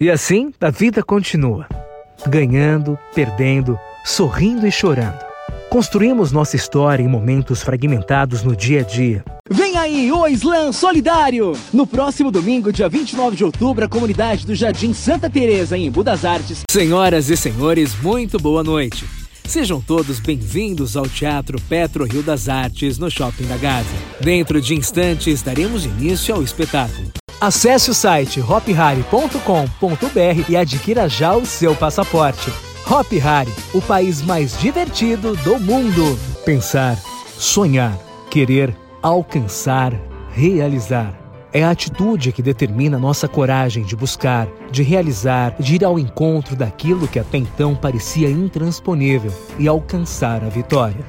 E assim, a vida continua. Ganhando, perdendo, sorrindo e chorando. Construímos nossa história em momentos fragmentados no dia a dia. Vem aí o Slam Solidário! No próximo domingo, dia 29 de outubro, a comunidade do Jardim Santa Teresa em Embu das Artes. Senhoras e senhores, muito boa noite. Sejam todos bem-vindos ao Teatro Petro Rio das Artes, no Shopping da Gávea. Dentro de instantes, daremos início ao espetáculo. Acesse o site hophari.com.br e adquira já o seu passaporte. Hop Hari, o país mais divertido do mundo. Pensar, sonhar, querer, alcançar, realizar. É a atitude que determina nossa coragem de buscar, de realizar, de ir ao encontro daquilo que até então parecia intransponível e alcançar a vitória.